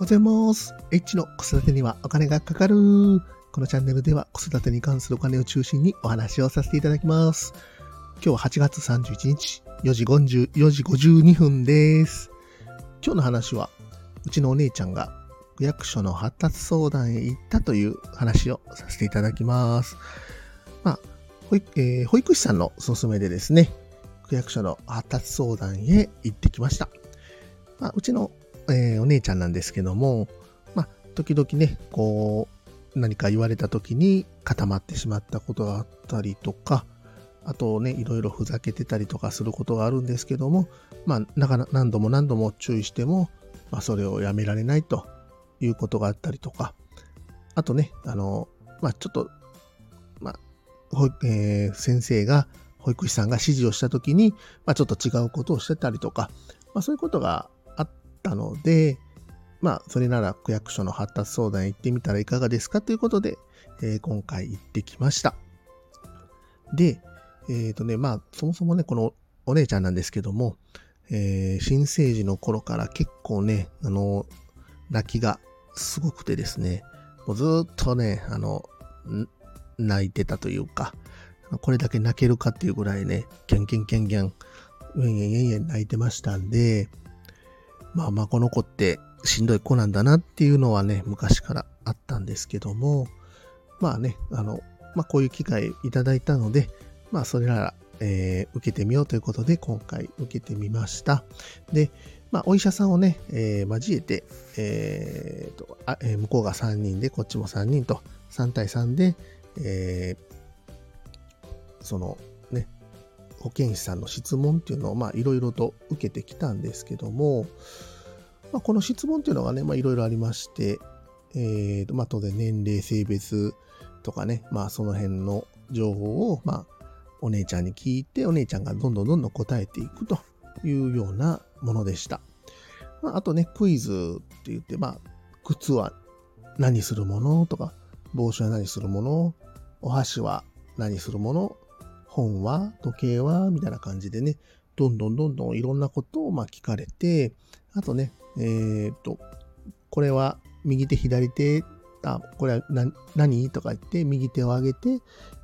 おはようございます。H の子育てにはお金がかかる。このチャンネルでは子育てに関するお金を中心にお話をさせていただきます。今日は8月31日、4時50 4時52分です。今日の話は、うちのお姉ちゃんが区役所の発達相談へ行ったという話をさせていただきます。まあ、保育,、えー、保育士さんのおすすめでですね、区役所の発達相談へ行ってきました。まあ、うちのえー、お姉ちゃんなんですけども、まあ、時々ね、こう、何か言われた時に固まってしまったことがあったりとか、あとね、いろいろふざけてたりとかすることがあるんですけども、まあ、なかな何度も何度も注意しても、まあ、それをやめられないということがあったりとか、あとね、あの、まあ、ちょっと、まあ、えー、先生が、保育士さんが指示をしたときに、まあ、ちょっと違うことをしてたりとか、まあ、そういうことがったので、まあ、それなら区役所の発達相談行ってみたらいかがですかということで、えー、今回行ってきました。で、えっ、ー、とね、まあ、そもそもね、このお姉ちゃんなんですけども、えー、新生児の頃から結構ね、あの、泣きがすごくてですね、もうずっとね、あの、泣いてたというか、これだけ泣けるかっていうぐらいね、キャンキャンキャンキャン、ウェンウェンウェンウェン泣いてましたんで、まあまあこの子ってしんどい子なんだなっていうのはね、昔からあったんですけども、まあね、あの、まあこういう機会いただいたので、まあそれなら、えー、受けてみようということで今回受けてみました。で、まあお医者さんをね、えー、交えて、えーとあえー、向こうが3人でこっちも3人と3対3で、えー、その保健師さんの質問っていうのをいろいろと受けてきたんですけども、まあ、この質問っていうのがね、いろいろありまして、えー、まあ当然年齢、性別とかね、まあその辺の情報を、まあお姉ちゃんに聞いて、お姉ちゃんがどんどんどんどん答えていくというようなものでした。まあ、あとね、クイズって言って、まあ、靴は何するものとか、帽子は何するもの、お箸は何するもの本は時計はみたいな感じでね、どんどんどんどんいろんなことをま聞かれて、あとね、えー、っと、これは右手左手、あ、これは何？とか言って、右手を上げて、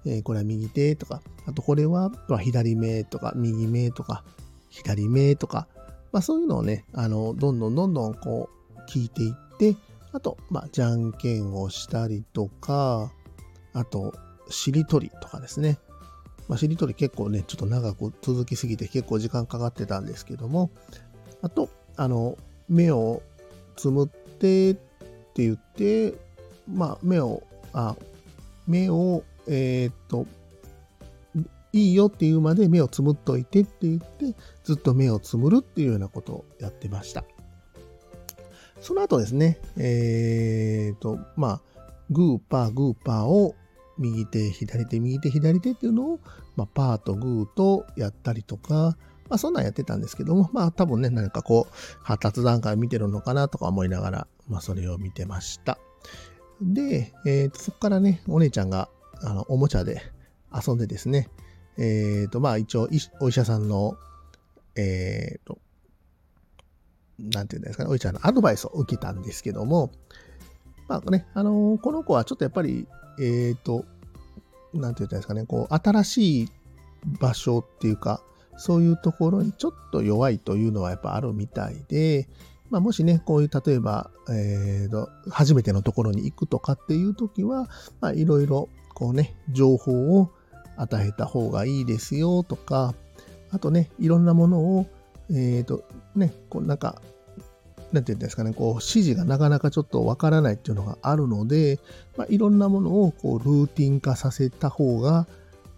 えー、これは右手とか、あとこれは、左目とか、右目とか、左目とか、まあそういうのをね、あの、どんどんどんどんこう聞いていって、あと、まあ、じゃんけんをしたりとか、あと、しりとりとかですね。まあ、しりとり結構ね、ちょっと長く続きすぎて結構時間かかってたんですけども、あと、あの、目をつむってって言って、まあ、目を、あ、目を、えー、っと、いいよっていうまで目をつむっといてって言って、ずっと目をつむるっていうようなことをやってました。その後ですね、えー、っと、まあ、グーパーグーパーを右手、左手、右手、左手っていうのを、まあ、パーとグーとやったりとか、まあ、そんなんやってたんですけども、まあ、多分ね、何かこう、発達段階見てるのかなとか思いながら、まあ、それを見てました。で、えー、とそこからね、お姉ちゃんが、あの、おもちゃで遊んでですね、えっ、ー、と、まあ、一応、お医者さんの、えっ、ー、と、なんていうんですかね、お医者のアドバイスを受けたんですけども、まあね、あのー、この子はちょっとやっぱりえっ、ー、と、なんて言ったんですかね、こう、新しい場所っていうか、そういうところにちょっと弱いというのはやっぱあるみたいで、まあ、もしね、こういう、例えば、えーと、初めてのところに行くとかっていう時は、まあ、いろいろ、こうね、情報を与えた方がいいですよとか、あとね、いろんなものを、えっ、ー、と、ね、こうなんか、なんて言うんですかね、こう、指示がなかなかちょっとわからないっていうのがあるので、まあ、いろんなものをこう、ルーティン化させた方が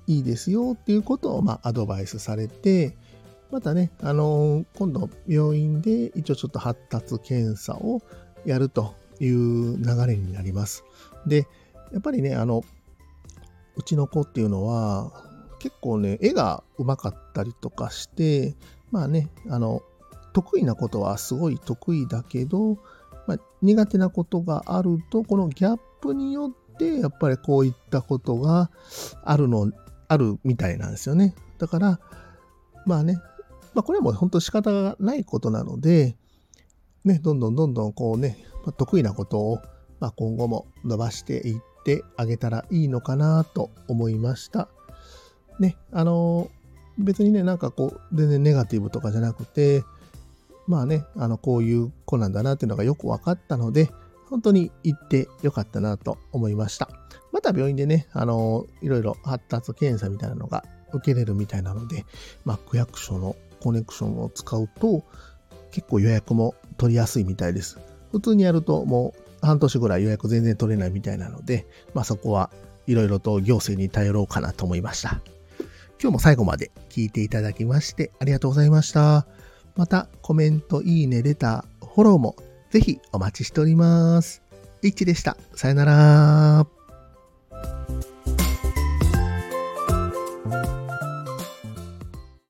いいですよっていうことを、まあ、アドバイスされて、またね、あのー、今度病院で一応ちょっと発達検査をやるという流れになります。で、やっぱりね、あの、うちの子っていうのは、結構ね、絵がうまかったりとかして、まあね、あの、得意なことはすごい得意だけど、まあ、苦手なことがあると、このギャップによって、やっぱりこういったことがあるの、あるみたいなんですよね。だから、まあね、まあこれはもう本当仕方がないことなので、ね、どんどんどんどんこうね、まあ、得意なことを、まあ、今後も伸ばしていってあげたらいいのかなと思いました。ね、あの別にね、なんかこう、全然ネガティブとかじゃなくて、まあね、あの、こういう子なんだなっていうのがよく分かったので、本当に行ってよかったなと思いました。また病院でね、あの、いろいろ発達検査みたいなのが受けれるみたいなので、まあ、区役所のコネクションを使うと、結構予約も取りやすいみたいです。普通にやるともう半年ぐらい予約全然取れないみたいなので、まあそこはいろいろと行政に頼ろうかなと思いました。今日も最後まで聞いていただきましてありがとうございました。またコメント、いいね、レター、フォローもぜひお待ちしております。イッチでした。さよなら。